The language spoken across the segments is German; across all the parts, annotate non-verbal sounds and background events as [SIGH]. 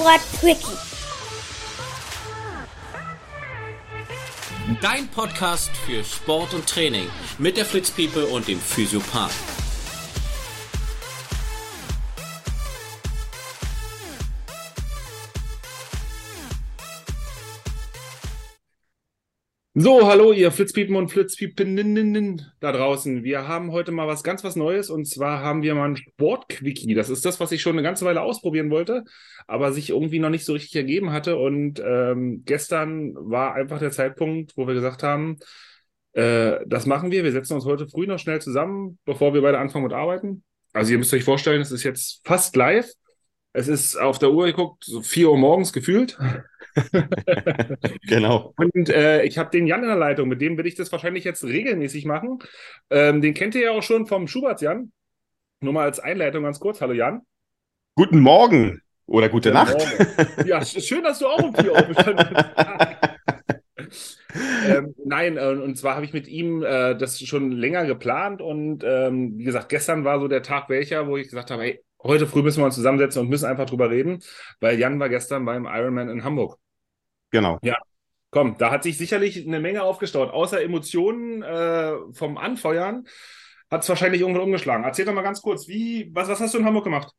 Sport Quickie. Dein Podcast für Sport und Training mit der Fritz People und dem Physiopath. So, hallo ihr Flitzpiepen und Flitzpiepeninnen da draußen. Wir haben heute mal was ganz was Neues und zwar haben wir mal ein Sportquickie. Das ist das, was ich schon eine ganze Weile ausprobieren wollte, aber sich irgendwie noch nicht so richtig ergeben hatte. Und ähm, gestern war einfach der Zeitpunkt, wo wir gesagt haben, äh, das machen wir. Wir setzen uns heute früh noch schnell zusammen, bevor wir beide anfangen mit Arbeiten. Also ihr müsst euch vorstellen, es ist jetzt fast live. Es ist auf der Uhr geguckt, so 4 Uhr morgens gefühlt. [LAUGHS] genau. Und äh, ich habe den Jan in der Leitung, mit dem will ich das wahrscheinlich jetzt regelmäßig machen. Ähm, den kennt ihr ja auch schon vom Schubert Jan. Nur mal als Einleitung ganz kurz. Hallo Jan. Guten Morgen oder gute Nacht. morgen. Ja, sch- schön, dass du auch um vier aufgestanden bist. [LAUGHS] ähm, nein, äh, und zwar habe ich mit ihm äh, das schon länger geplant und ähm, wie gesagt, gestern war so der Tag welcher, wo ich gesagt habe, hey, heute früh müssen wir uns zusammensetzen und müssen einfach drüber reden, weil Jan war gestern beim Ironman in Hamburg. Genau. Komm, da hat sich sicherlich eine Menge aufgestaut. Außer Emotionen äh, vom Anfeuern hat es wahrscheinlich irgendwann umgeschlagen. Erzähl doch mal ganz kurz, wie, was, was hast du in Hamburg gemacht?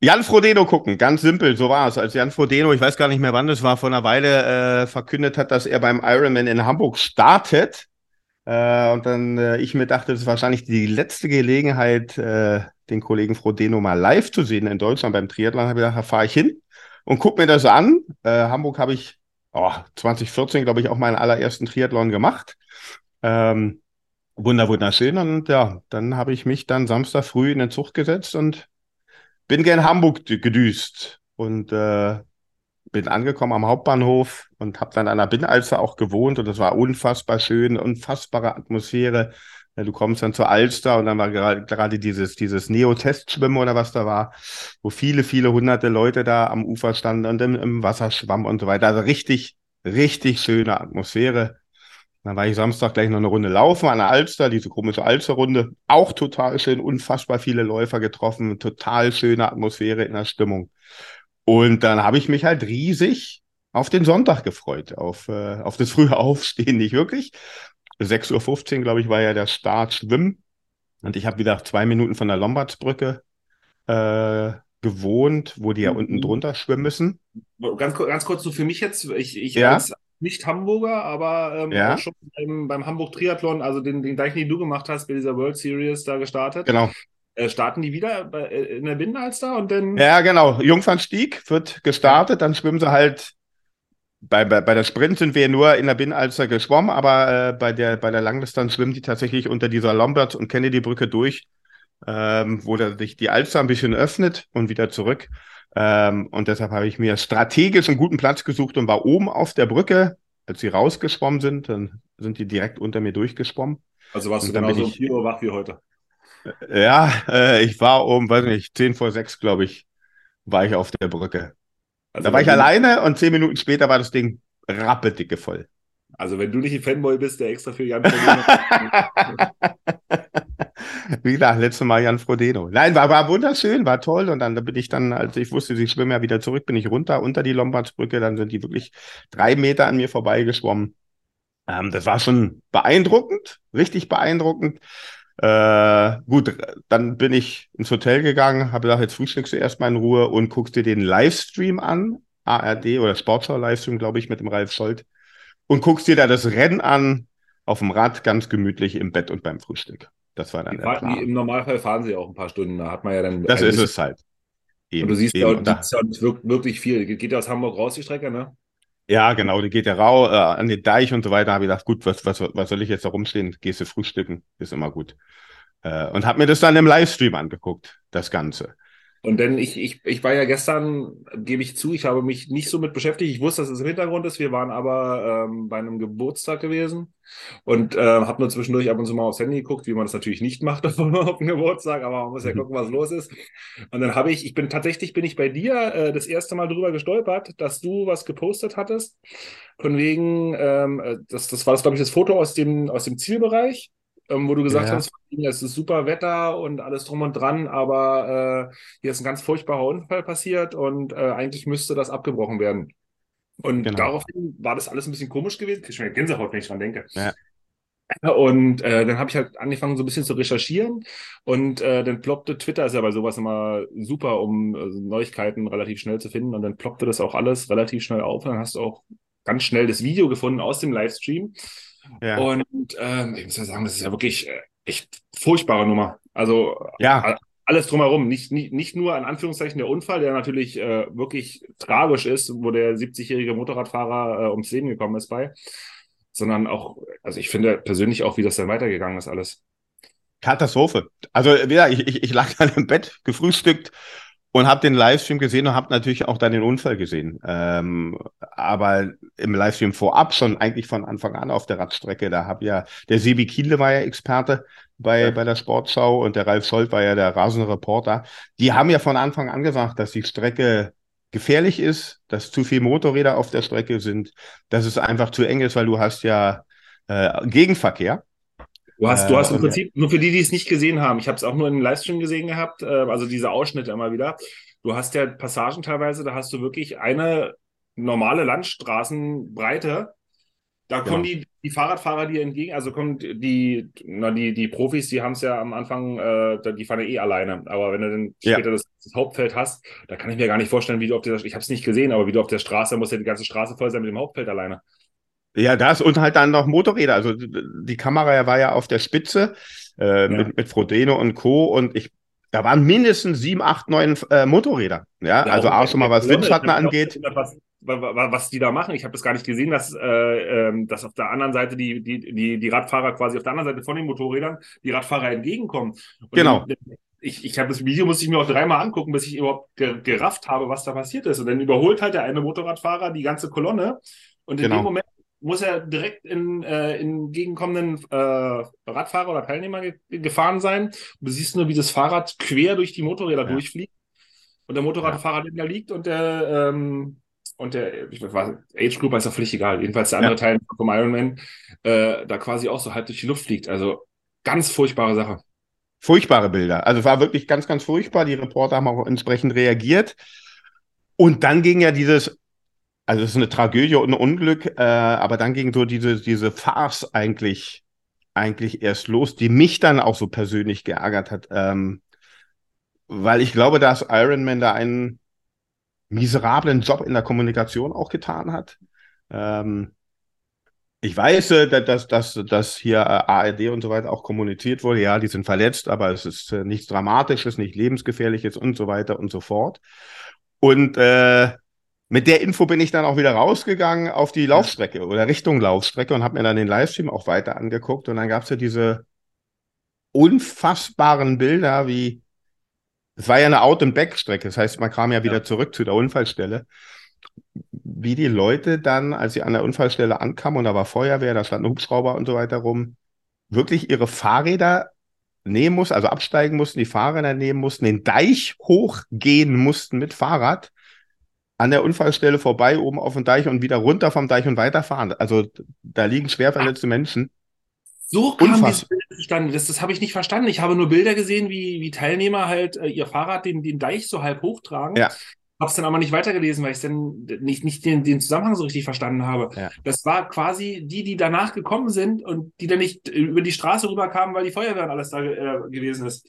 Jan Frodeno gucken, ganz simpel, so war es. Als Jan Frodeno, ich weiß gar nicht mehr wann das war, vor einer Weile äh, verkündet hat, dass er beim Ironman in Hamburg startet. Äh, und dann äh, ich mir dachte, das ist wahrscheinlich die letzte Gelegenheit, äh, den Kollegen Frodeno mal live zu sehen in Deutschland beim Triathlon. Habe ich gedacht, da fahre ich hin und guck mir das an. Äh, Hamburg habe ich oh, 2014, glaube ich, auch meinen allerersten Triathlon gemacht. Ähm, wunder, wunderschön. Und ja, dann habe ich mich dann Samstag früh in den Zug gesetzt und bin gern Hamburg gedüst und äh, bin angekommen am Hauptbahnhof und habe dann an der Binnenalster auch gewohnt und das war unfassbar schön, unfassbare Atmosphäre. Ja, du kommst dann zur Alster und dann war gerade gerade dieses, dieses Neo-Testschwimmen oder was da war, wo viele, viele hunderte Leute da am Ufer standen und im, im Wasser schwammen und so weiter. Also richtig, richtig schöne Atmosphäre. Dann war ich Samstag gleich noch eine Runde laufen an der Alster, diese komische Alsterrunde. Auch total schön, unfassbar viele Läufer getroffen, total schöne Atmosphäre in der Stimmung. Und dann habe ich mich halt riesig auf den Sonntag gefreut, auf, äh, auf das frühe Aufstehen, nicht wirklich. 6.15 Uhr, glaube ich, war ja der Start Schwimmen. Und ich habe wieder zwei Minuten von der Lombardsbrücke äh, gewohnt, wo die ja Mhm. unten drunter schwimmen müssen. Ganz, ganz kurz so für mich jetzt, ich, ich Ja. als nicht Hamburger, aber ähm, Ja. schon beim, beim Hamburg Triathlon, also den, den gleichen, den du gemacht hast, bei dieser World Series da gestartet. Genau. Äh, starten die wieder bei, äh, in der Binnenalster und dann Ja, genau. Jungfernstieg wird gestartet, dann schwimmen sie halt. Bei, bei, bei der Sprint sind wir nur in der Binnenalster geschwommen, aber äh, bei der, bei der Langdistanz schwimmen die tatsächlich unter dieser Lombard- und Kennedy-Brücke durch, ähm, wo da sich die Alster ein bisschen öffnet und wieder zurück. Ähm, und deshalb habe ich mir strategisch einen guten Platz gesucht und war oben auf der Brücke. Als sie rausgeschwommen sind, dann sind die direkt unter mir durchgeschwommen. Also warst du Und dann bin genauso um ich- 4 Uhr wach wie heute. Ja, äh, ich war um, weiß nicht, 10 vor 6, glaube ich, war ich auf der Brücke. Also Da war ich alleine und zehn Minuten später war das Ding rappedicke voll. Also wenn du nicht ein Fanboy bist, der extra für Jan Frodeno- [LAUGHS] Wie gesagt, letztes Mal Jan Frodeno. Nein, war, war wunderschön, war toll. Und dann bin ich dann, als ich wusste, sie schwimmen ja wieder zurück, bin ich runter unter die Lombardsbrücke. Dann sind die wirklich drei Meter an mir vorbeigeschwommen. Ähm, das war schon beeindruckend, richtig beeindruckend. Äh, gut, dann bin ich ins Hotel gegangen, habe gesagt, jetzt frühstückst du erstmal in Ruhe und guckst dir den Livestream an. ARD oder Sportschau-Livestream, glaube ich, mit dem Ralf Scholz. Und guckst dir da das Rennen an, auf dem Rad, ganz gemütlich im Bett und beim Frühstück. Das war dann Die der fahren, Plan. Im Normalfall fahren sie auch ein paar Stunden. Da hat man ja dann. Das ist es halt. Und Eben, du siehst eben. ja, Und da- die ist ja nicht wirk- wirklich viel. Geht ja aus Hamburg raus, die Strecke, ne? Ja, genau, die geht ja rau äh, an den Deich und so weiter. Habe ich gedacht, gut, was, was, was soll ich jetzt da rumstehen? Gehst du frühstücken, ist immer gut. Äh, und habe mir das dann im Livestream angeguckt, das Ganze. Und denn ich, ich, ich war ja gestern, gebe ich zu, ich habe mich nicht so mit beschäftigt. Ich wusste, dass es im Hintergrund ist. Wir waren aber ähm, bei einem Geburtstag gewesen und äh, habe nur zwischendurch ab und zu mal aufs Handy geguckt, wie man das natürlich nicht macht [LAUGHS] auf einem Geburtstag, aber man muss ja Mhm. gucken, was los ist. Und dann habe ich, ich bin tatsächlich, bin ich bei dir äh, das erste Mal drüber gestolpert, dass du was gepostet hattest. Von wegen, ähm, äh, das, das war das, glaube ich, das Foto aus dem, aus dem Zielbereich. Ähm, wo du gesagt Ja. hast, es ist super Wetter und alles drum und dran, aber äh, hier ist ein ganz furchtbarer Unfall passiert und äh, eigentlich müsste das abgebrochen werden. Und Genau. daraufhin war das alles ein bisschen komisch gewesen. Ich schon Gänsehaut, wenn ich dran denke. Ja. Und äh, dann habe ich halt angefangen, so ein bisschen zu recherchieren. Und äh, dann ploppte Twitter ist ja bei sowas immer super, um äh, Neuigkeiten relativ schnell zu finden. Und dann ploppte das auch alles relativ schnell auf. Und dann hast du auch ganz schnell das Video gefunden aus dem Livestream. Ja. Und ähm, ich muss ja sagen, das ist ja wirklich äh, echt furchtbare Nummer. Also ja, alles drumherum, nicht, nicht, nicht nur in Anführungszeichen der Unfall, der natürlich äh, wirklich tragisch ist, wo der 70-jährige Motorradfahrer äh, ums Leben gekommen ist bei, sondern auch, also ich finde persönlich auch, wie das dann weitergegangen ist alles. Katastrophe. Also wieder, ich, ich, ich lag dann im Bett, gefrühstückt und habe den Livestream gesehen und habe natürlich auch dann den Unfall gesehen. Ähm, aber im Livestream vorab schon eigentlich von Anfang an auf der Radstrecke, da habe ja der Sebi Kienle war ja Experte bei, Ja. bei der Sportschau und der Ralf Scholz war ja der rasende Reporter. Die haben ja von Anfang an gesagt, dass die Strecke gefährlich ist, dass zu viele Motorräder auf der Strecke sind, dass es einfach zu eng ist, weil du hast ja äh, Gegenverkehr. Du hast, Äh, du hast im und- Prinzip, nur für die, die es nicht gesehen haben, ich habe es auch nur in einem Livestream gesehen gehabt, äh, also diese Ausschnitte immer wieder. Du hast ja Passagen teilweise, da hast du wirklich eine normale Landstraßenbreite. Da kommen Genau. die, die Fahrradfahrer dir entgegen, also kommen die, na, die, die Profis, die haben es ja am Anfang, äh, die fahren ja eh alleine. Aber wenn du dann Ja. später das, das Hauptfeld hast, da kann ich mir gar nicht vorstellen, wie du auf der, ich habe es nicht gesehen, aber wie du auf der Straße, muss ja die ganze Straße voll sein mit dem Hauptfeld alleine. Ja, das und halt dann noch Motorräder. Also die Kamera war ja auf der Spitze äh, mit, mit Frodeno und Co. Und ich, da waren mindestens sieben, acht, neun äh, Motorräder. Ja, Ja, also auch schon mal was Windschatten angeht. Was, wa- wa- was die da machen. Ich habe das gar nicht gesehen, dass, äh, ähm, dass auf der anderen Seite die, die, die, die Radfahrer quasi auf der anderen Seite von den Motorrädern die Radfahrer entgegenkommen. Und Genau. Ich, ich habe das Video, musste ich mir auch dreimal angucken, bis ich überhaupt ge gerafft habe, was da passiert ist. Und dann überholt halt der eine Motorradfahrer die ganze Kolonne. Und in Genau. dem Moment muss er direkt in, äh, in entgegenkommenden äh, Radfahrer oder Teilnehmer ge gefahren sein. Und du siehst nur, wie das Fahrrad quer durch die Motorräder Ja. durchfliegt. Und der Motorradfahrer, der da liegt und der, ähm, und der, ich weiß, Age Group ist doch völlig egal. Jedenfalls der andere Ja. Teil vom Ironman, äh, da quasi auch so halb durch die Luft fliegt. Also ganz furchtbare Sache. Furchtbare Bilder. Also es war wirklich ganz, ganz furchtbar. Die Reporter haben auch entsprechend reagiert. Und dann ging ja dieses, also es ist eine Tragödie und ein Unglück, äh, aber dann ging so diese, diese Farce eigentlich, eigentlich erst los, die mich dann auch so persönlich geärgert hat. Ähm, weil ich glaube, dass Iron Man da einen miserablen Job in der Kommunikation auch getan hat. Ähm, ich weiß, äh, da- dass, dass, dass hier äh, ARD und so weiter auch kommuniziert wurde, ja, die sind verletzt, aber es ist äh, nichts Dramatisches, nicht lebensgefährliches und so weiter und so fort. Und äh, mit der Info bin ich dann auch wieder rausgegangen auf die Laufstrecke oder Richtung Laufstrecke und habe mir dann den Livestream auch weiter angeguckt. Und dann gab es ja diese unfassbaren Bilder, wie es war ja eine Out-and-Back-Strecke, das heißt, man kam ja wieder Ja. zurück zu der Unfallstelle. Wie die Leute dann, als sie an der Unfallstelle ankamen und da war Feuerwehr, da standen Hubschrauber und so weiter rum, wirklich ihre Fahrräder nehmen mussten, also absteigen mussten, die Fahrräder nehmen mussten, den Deich hochgehen mussten mit Fahrrad, an der Unfallstelle vorbei, oben auf dem Deich und wieder runter vom Deich und weiterfahren. Also da liegen schwer verletzte Menschen. So kam Unfassbar. dieses Bild zustande. Das, das habe ich nicht verstanden. Ich habe nur Bilder gesehen, wie, wie Teilnehmer halt äh, ihr Fahrrad den, den Deich so halb hochtragen. Ja. Habe es dann aber nicht weitergelesen, weil ich dann nicht, nicht den, den Zusammenhang so richtig verstanden habe. Ja. Das war quasi die, die danach gekommen sind und die dann nicht über die Straße rüberkamen, weil die Feuerwehr und alles da äh, gewesen ist.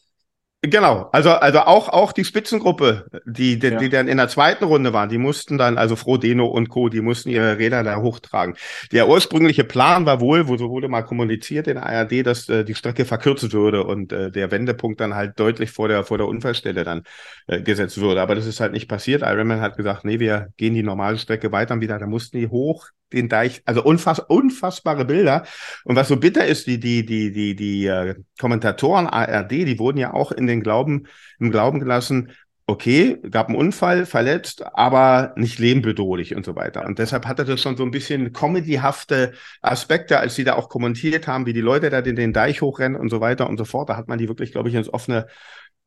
Genau, also, also auch, auch die Spitzengruppe, die, die, Ja. die dann in der zweiten Runde waren, die mussten dann, also Frodeno und Co., die mussten ihre Räder da hochtragen. Der ursprüngliche Plan war wohl, wo so wurde mal kommuniziert in der ARD, dass äh, die Strecke verkürzt würde und äh, der Wendepunkt dann halt deutlich vor der, vor der Unfallstelle dann äh, gesetzt würde. Aber das ist halt nicht passiert. Ironman hat gesagt, nee, wir gehen die normale Strecke weiter und wieder, da mussten die hoch den Deich, also unfass, unfassbare Bilder. Und was so bitter ist, die, die, die, die, die äh, Kommentatoren ARD, die wurden ja auch in den Glauben, im Glauben gelassen, okay, gab einen Unfall, verletzt, aber nicht lebenbedrohlich und so weiter. Und deshalb hatte das schon so ein bisschen comedyhafte Aspekte, als sie da auch kommentiert haben, wie die Leute da den, den Deich hochrennen und so weiter und so fort. Da hat man die wirklich, glaube ich, ins offene,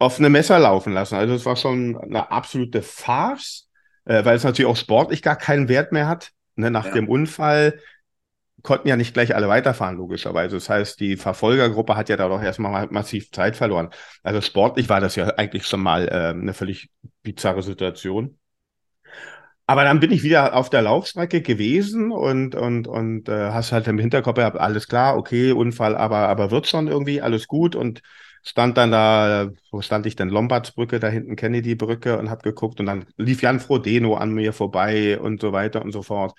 offene Messer laufen lassen. Also es war schon eine absolute Farce, äh, weil es natürlich auch sportlich gar keinen Wert mehr hat. Ne, nach Ja. dem Unfall konnten ja nicht gleich alle weiterfahren, logischerweise. Das heißt, die Verfolgergruppe hat ja da doch erstmal massiv Zeit verloren. Also sportlich war das ja eigentlich schon mal äh, eine völlig bizarre Situation. Aber dann bin ich wieder auf der Laufstrecke gewesen und, und, und äh, hast halt im Hinterkopf gehabt, alles klar, okay, Unfall, aber, aber wird schon irgendwie, alles gut. Und stand dann da, wo stand ich denn? Lombardsbrücke, da hinten Kennedy-Brücke und hab geguckt und dann lief Jan Frodeno an mir vorbei und so weiter und so fort.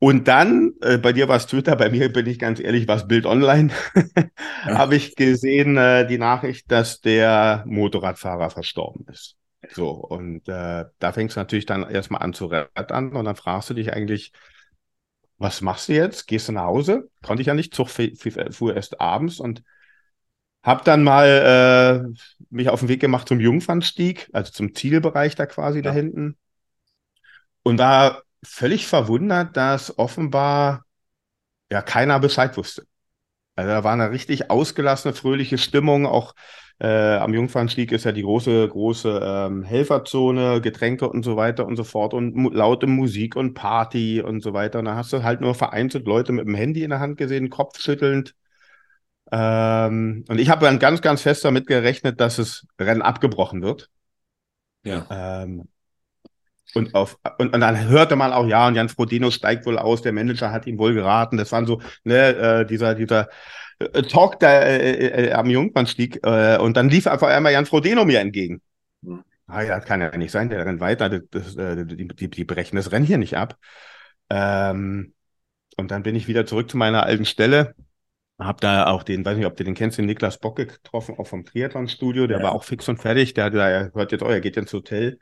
Und dann, äh, bei dir war es Twitter, bei mir bin ich ganz ehrlich, war es Bild Online, [LAUGHS] ja. habe ich gesehen äh, die Nachricht, dass der Motorradfahrer verstorben ist. So, und äh, da fängst du natürlich dann erstmal an zu retten und dann fragst du dich eigentlich, was machst du jetzt? Gehst du nach Hause? Konnte ich ja nicht, Zug fuhr erst abends und hab dann mal äh, mich auf den Weg gemacht zum Jungfernstieg, also zum Zielbereich da quasi ja. da hinten. Und war völlig verwundert, dass offenbar ja keiner Bescheid wusste. Also da war eine richtig ausgelassene, fröhliche Stimmung. Auch äh, am Jungfernstieg ist ja die große, große ähm, Helferzone, Getränke und so weiter und so fort und mu laute Musik und Party und so weiter. Und da hast du halt nur vereinzelt Leute mit dem Handy in der Hand gesehen, kopfschüttelnd. Ähm, und ich habe dann ganz, ganz fest damit gerechnet, dass das Rennen abgebrochen wird. Ja. Ähm, und, auf, und, und dann hörte man auch, ja, und Jan Frodeno steigt wohl aus, der Manager hat ihm wohl geraten. Das waren so, ne, äh, dieser, dieser äh, Talk da äh, äh, am Jungfernstieg. Äh, und dann lief einfach einmal Jan Frodeno mir entgegen. Mhm. Ah ja, das kann ja nicht sein, der rennt weiter, das, das, äh, die, die, die brechen das Rennen hier nicht ab. Ähm, und dann bin ich wieder zurück zu meiner alten Stelle. Hab da auch den, weiß nicht, ob du den kennst, den Niklas Bock getroffen, auch vom Triathlon-Studio. Der ja. war auch fix und fertig. Der, der hört jetzt, oh, er geht ins Hotel.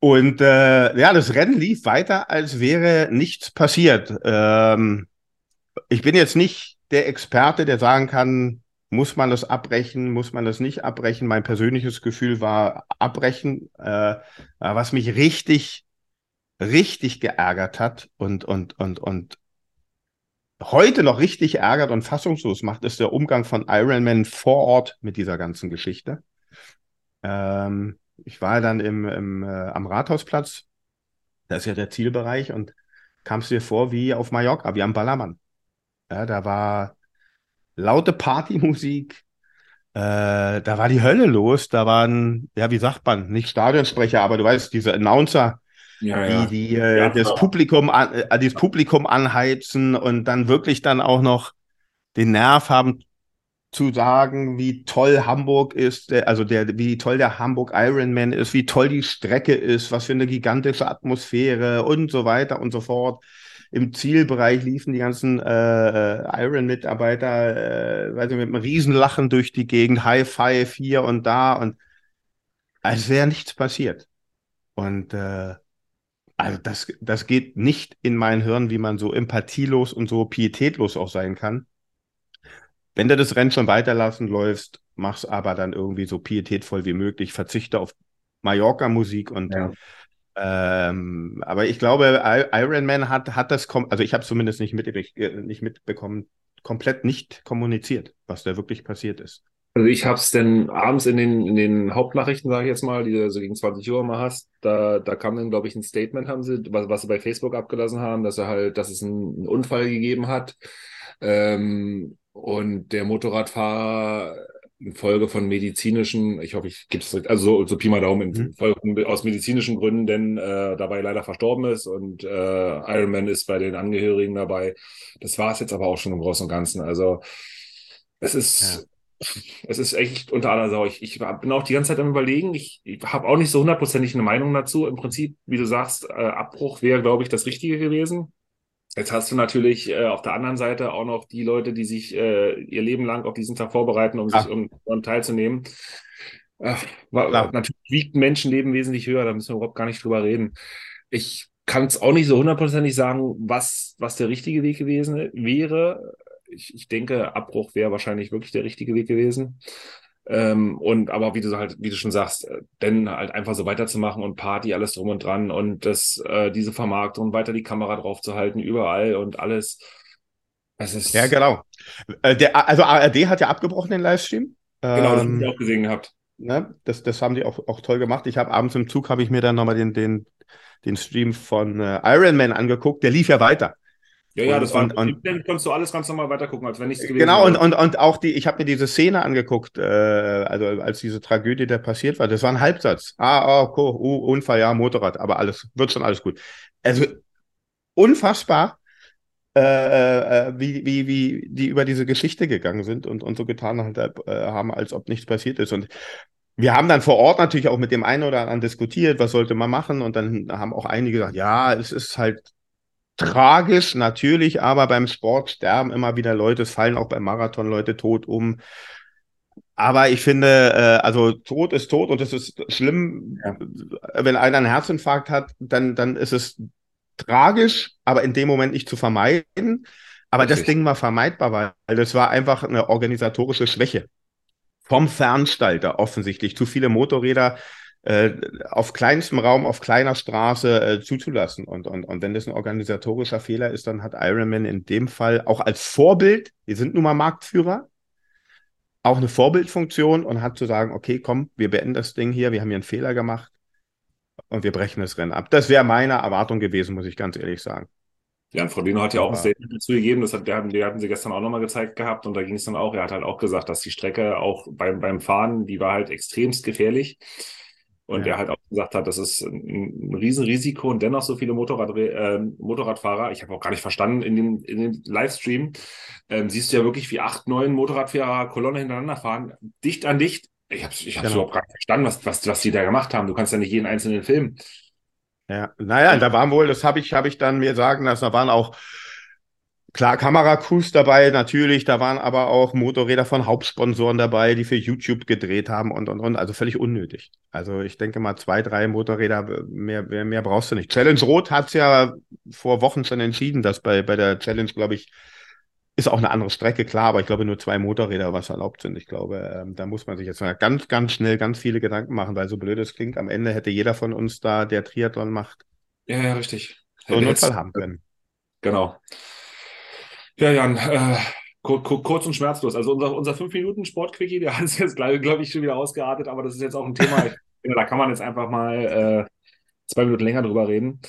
Und äh, ja, das Rennen lief weiter, als wäre nichts passiert. Ähm, ich bin jetzt nicht der Experte, der sagen kann, muss man das abbrechen, muss man das nicht abbrechen. Mein persönliches Gefühl war abbrechen, äh, was mich richtig, richtig geärgert hat und, und, und, und heute noch richtig ärgert und fassungslos macht, ist der Umgang von Ironman vor Ort mit dieser ganzen Geschichte. Ähm, ich war dann im, im, äh, am Rathausplatz, das ist ja der Zielbereich, und kam es dir vor wie auf Mallorca, wie am Ballermann. Ja, da war laute Partymusik, äh, da war die Hölle los, da waren, ja, wie sagt man, nicht Stadionsprecher, aber du weißt, diese Announcer, ja, die, die äh, das Publikum an, äh, das Publikum anheizen und dann wirklich dann auch noch den Nerv haben, zu sagen, wie toll Hamburg ist, also der, wie toll der Hamburg Ironman ist, wie toll die Strecke ist, was für eine gigantische Atmosphäre und so weiter und so fort. Im Zielbereich liefen die ganzen äh, äh Iron-Mitarbeiter, äh, weiß nicht, mit einem Riesenlachen durch die Gegend, High Five hier und da und als wäre nichts passiert. Und äh, also das, das geht nicht in mein Hirn, wie man so empathielos und so pietätlos auch sein kann. Wenn du das Rennen schon weiterlassen läufst, mach's aber dann irgendwie so pietätvoll wie möglich, verzichte auf Mallorca-Musik und ja. ähm, aber ich glaube, Iron Man hat, hat das, also ich habe zumindest nicht, mit, äh, nicht mitbekommen, komplett nicht kommuniziert, was da wirklich passiert ist. Also ich habe es denn abends in den, in den Hauptnachrichten, sage ich jetzt mal, die du so gegen 20 Uhr mal hast, da, da kam dann, glaube ich, ein Statement, haben sie, was, was sie bei Facebook abgelassen haben, dass er halt, dass es einen, einen Unfall gegeben hat. Ähm, und der Motorradfahrer infolge von medizinischen, ich hoffe, ich gebe es also so, so Pi mal Daumen, mhm. Folge, aus medizinischen Gründen, denn äh, dabei leider verstorben ist und äh, Ironman ist bei den Angehörigen dabei. Das war es jetzt aber auch schon im Großen und Ganzen. Also es ist. Es ist echt unter aller Sau. Ich, ich bin auch die ganze Zeit am überlegen. Ich, ich habe auch nicht so hundertprozentig eine Meinung dazu. Im Prinzip, wie du sagst, äh, Abbruch wäre, glaube ich, das Richtige gewesen. Jetzt hast du natürlich äh, auf der anderen Seite auch noch die Leute, die sich äh, ihr Leben lang auf diesen Tag vorbereiten, um Ach. sich um, um teilzunehmen. Äh, war, natürlich wiegt Menschenleben wesentlich höher, da müssen wir überhaupt gar nicht drüber reden. Ich kann es auch nicht so hundertprozentig sagen, was, was der richtige Weg gewesen wäre. Ich, ich denke, Abbruch wäre wahrscheinlich wirklich der richtige Weg gewesen. Ähm, und aber wie du halt, wie du schon sagst, äh, dann halt einfach so weiterzumachen und Party, alles drum und dran und das, äh, diese Vermarktung, weiter die Kamera drauf zu halten, überall und alles. Es ist ja, genau. Äh, der, also ARD hat ja abgebrochen den Livestream. Genau, das ähm, habe ich auch gesehen gehabt. Ne, das, das haben die auch, auch toll gemacht. Ich habe abends im Zug habe ich mir dann nochmal den, den, den Stream von äh, Iron Man angeguckt. Der lief ja weiter. Ja, ja, Und- das war und- und- dann konntest du alles ganz normal weitergucken, als wenn nichts gewesen Genau, und, wäre. und, und auch die, ich habe mir diese Szene angeguckt, äh, also als diese Tragödie da passiert war, das war ein Halbsatz. Ah, oh, cool, uh, Unfall, ja, Motorrad, aber alles, wird schon alles gut. Also unfassbar, äh, äh, wie, wie, wie die über diese Geschichte gegangen sind und, und so getan halt, äh, haben, als ob nichts passiert ist. Und wir haben dann vor Ort natürlich auch mit dem einen oder anderen diskutiert, was sollte man machen. Und dann haben auch einige gesagt, ja, es ist halt tragisch, natürlich, aber beim Sport sterben immer wieder Leute, es fallen auch beim Marathon Leute tot um. Aber ich finde, äh, also Tod ist tot und es ist schlimm, Ja. wenn einer einen Herzinfarkt hat, dann, dann ist es tragisch, aber in dem Moment nicht zu vermeiden. Aber das Richtig. Ding war vermeidbar, weil das war einfach eine organisatorische Schwäche vom Veranstalter offensichtlich. Zu viele Motorräder auf kleinstem Raum, auf kleiner Straße äh, zuzulassen. Und, und, und wenn das ein organisatorischer Fehler ist, dann hat Ironman in dem Fall auch als Vorbild, wir sind nun mal Marktführer, auch eine Vorbildfunktion und hat zu sagen, okay, komm, wir beenden das Ding hier, wir haben hier einen Fehler gemacht und wir brechen das Rennen ab. Das wäre meine Erwartung gewesen, muss ich ganz ehrlich sagen. Jan Frodeno hat ja auch ein Statement dazu gegeben, das hat, der, hatten- die hatten sie gestern auch nochmal gezeigt gehabt und da ging es dann auch, er hat halt auch gesagt, dass die Strecke auch beim, beim Fahren, die war halt extremst gefährlich und Ja. er halt auch gesagt hat, das ist ein, ein Riesenrisiko und dennoch so viele Motorrad, äh, Motorradfahrer, ich habe auch gar nicht verstanden, in dem, in dem Livestream ähm, siehst du ja wirklich, wie acht, neun Motorradfahrer Kolonne hintereinander fahren, dicht an dicht. Ich habe ich hab's Genau. überhaupt gar nicht verstanden, was, was, was die da gemacht haben. Du kannst ja nicht jeden einzelnen filmen. Ja, naja, da waren wohl, das habe ich, habe ich dann mir sagen lassen, da waren auch klar Kameracrews dabei, natürlich, da waren aber auch Motorräder von Hauptsponsoren dabei, die für YouTube gedreht haben und und und, also völlig unnötig. Also ich denke mal zwei, drei Motorräder, mehr, mehr, mehr brauchst du nicht. Challenge Rot hat's ja vor Wochen schon entschieden, dass bei, bei der Challenge, glaube ich, ist auch eine andere Strecke, klar, aber ich glaube nur zwei Motorräder, was erlaubt sind. Ich glaube, ähm, da muss man sich jetzt mal ganz, ganz schnell ganz viele Gedanken machen, weil so blöd es klingt, am Ende hätte jeder von uns da, der Triathlon macht, Ja, ja, richtig. so einen Unfall haben können. Genau. Ja, Jan, äh, kur kur kurz und schmerzlos. Also unser, unser 5-Minuten-Sport-Quickie, der hat es jetzt, glaube glaub ich, schon wieder ausgeartet, aber das ist jetzt auch ein Thema, [LAUGHS] ich, finde, da kann man jetzt einfach mal äh, zwei Minuten länger drüber reden.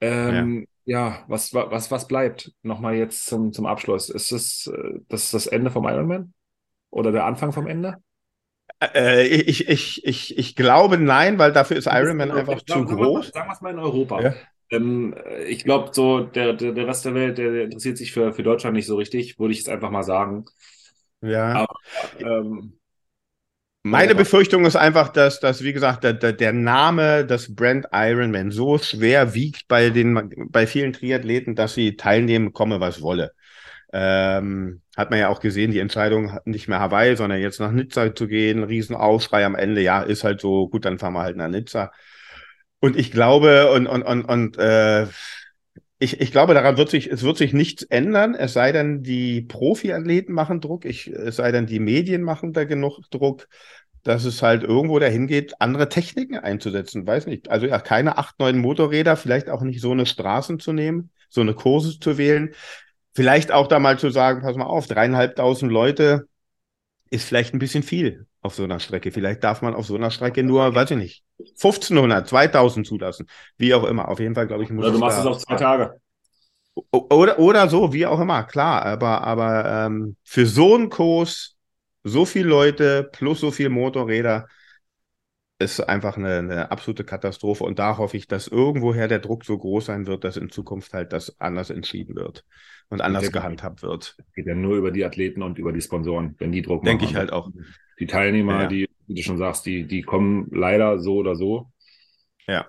Ähm, ja, was, wa- was, was bleibt? Nochmal jetzt zum, zum Abschluss. Ist das, äh, das das Ende vom Ironman? Oder der Anfang vom Ende? Äh, ich, ich, ich, ich glaube nein, weil dafür ist Ironman einfach zu Sagen wir groß. Sagen wir es mal in Europa. Ja. Ähm, äh, ich glaube, so der, der, der Rest der Welt, der, der interessiert sich für, für Deutschland nicht so richtig, würde ich jetzt einfach mal sagen. Ja. Aber, Ähm, Meine. Befürchtung ist einfach, dass, dass wie gesagt, der, der, der Name des Brand Ironman so schwer wiegt bei den, bei vielen Triathleten, dass sie teilnehmen, komme was wolle. Ähm, hat man ja auch gesehen, die Entscheidung nicht mehr Hawaii, sondern jetzt nach Nizza zu gehen, Riesenaufschrei am Ende, ja, ist halt so, gut, dann fahren wir halt nach Nizza. Und ich glaube, und, und, und, und äh, ich, ich glaube, daran wird sich, es wird sich nichts ändern, es sei denn, die Profiathleten machen Druck, ich, es sei denn, die Medien machen da genug Druck, dass es halt irgendwo dahin geht, andere Techniken einzusetzen. Weiß nicht. Also ja, keine acht, neun Motorräder, vielleicht auch nicht so eine Straßen zu nehmen, so eine Kurse zu wählen. Vielleicht auch da mal zu sagen, pass mal auf, dreieinhalbtausend Leute ist vielleicht ein bisschen viel auf so einer Strecke. Vielleicht darf man auf so einer Strecke nur, weiß ich nicht, 1500, 2000 zulassen. Wie auch immer. Auf jeden Fall, glaube ich, muss oder du machst es auf zwei Tage. Oder, oder so, wie auch immer, klar. Aber, aber ähm, für so einen Kurs, so viele Leute plus so viele Motorräder, ist einfach eine, eine absolute Katastrophe. Und da hoffe ich, dass irgendwoher der Druck so groß sein wird, dass in Zukunft halt das anders entschieden wird und anders gehandhabt wird. Geht ja nur über die Athleten und über die Sponsoren, wenn die Druck machen. Denke ich halt auch. Die Teilnehmer, Ja. die, wie du schon sagst, die, die kommen leider so oder so. Ja.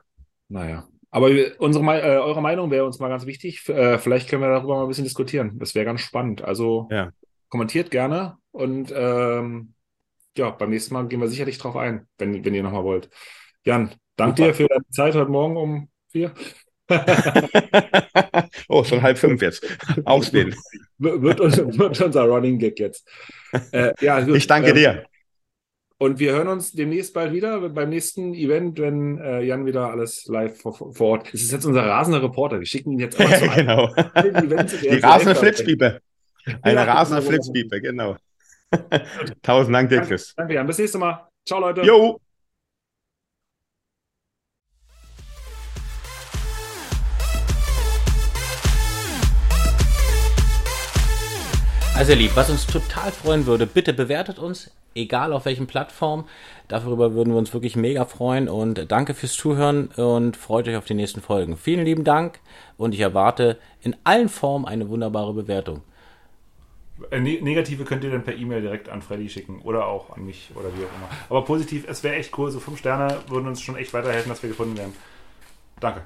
Naja. Aber unsere, äh, eure Meinung wäre uns mal ganz wichtig. Äh, vielleicht können wir darüber mal ein bisschen diskutieren. Das wäre ganz spannend. Also Ja. kommentiert gerne und ähm, ja, beim nächsten Mal gehen wir sicherlich drauf ein, wenn, wenn ihr nochmal wollt. Jan, danke Super. dir für deine Zeit heute Morgen um vier. [LAUGHS] oh, schon halb fünf jetzt. Aufstehen. [LAUGHS] wird, wird unser Running Gag jetzt. Äh, ja, [LAUGHS] gut. Ich danke Ähm, dir. Und wir hören uns demnächst bald wieder beim nächsten Event, wenn äh, Jan wieder alles live vor, vor Ort. Das ist jetzt unser rasender Reporter. Wir schicken ihn jetzt immer zu allen genau. Die rasende Flitzpiepe. Eine Ja, rasende genau. Flitzpiepe, genau. [LAUGHS] Tausend Dank dir, Chris. Danke, Jan. Bis nächstes Mal. Ciao, Leute. Jo. Also ihr Lieb, was uns total freuen würde, bitte bewertet uns, egal auf welchen Plattform. Darüber würden wir uns wirklich mega freuen und danke fürs Zuhören und freut euch auf die nächsten Folgen. Vielen lieben Dank und ich erwarte in allen Formen eine wunderbare Bewertung. Äh, ne Negative könnt ihr dann per E-Mail direkt an Freddy schicken oder auch an mich oder wie auch immer. Aber positiv, es wäre echt cool. So fünf Sterne würden uns schon echt weiterhelfen, dass wir gefunden werden. Danke.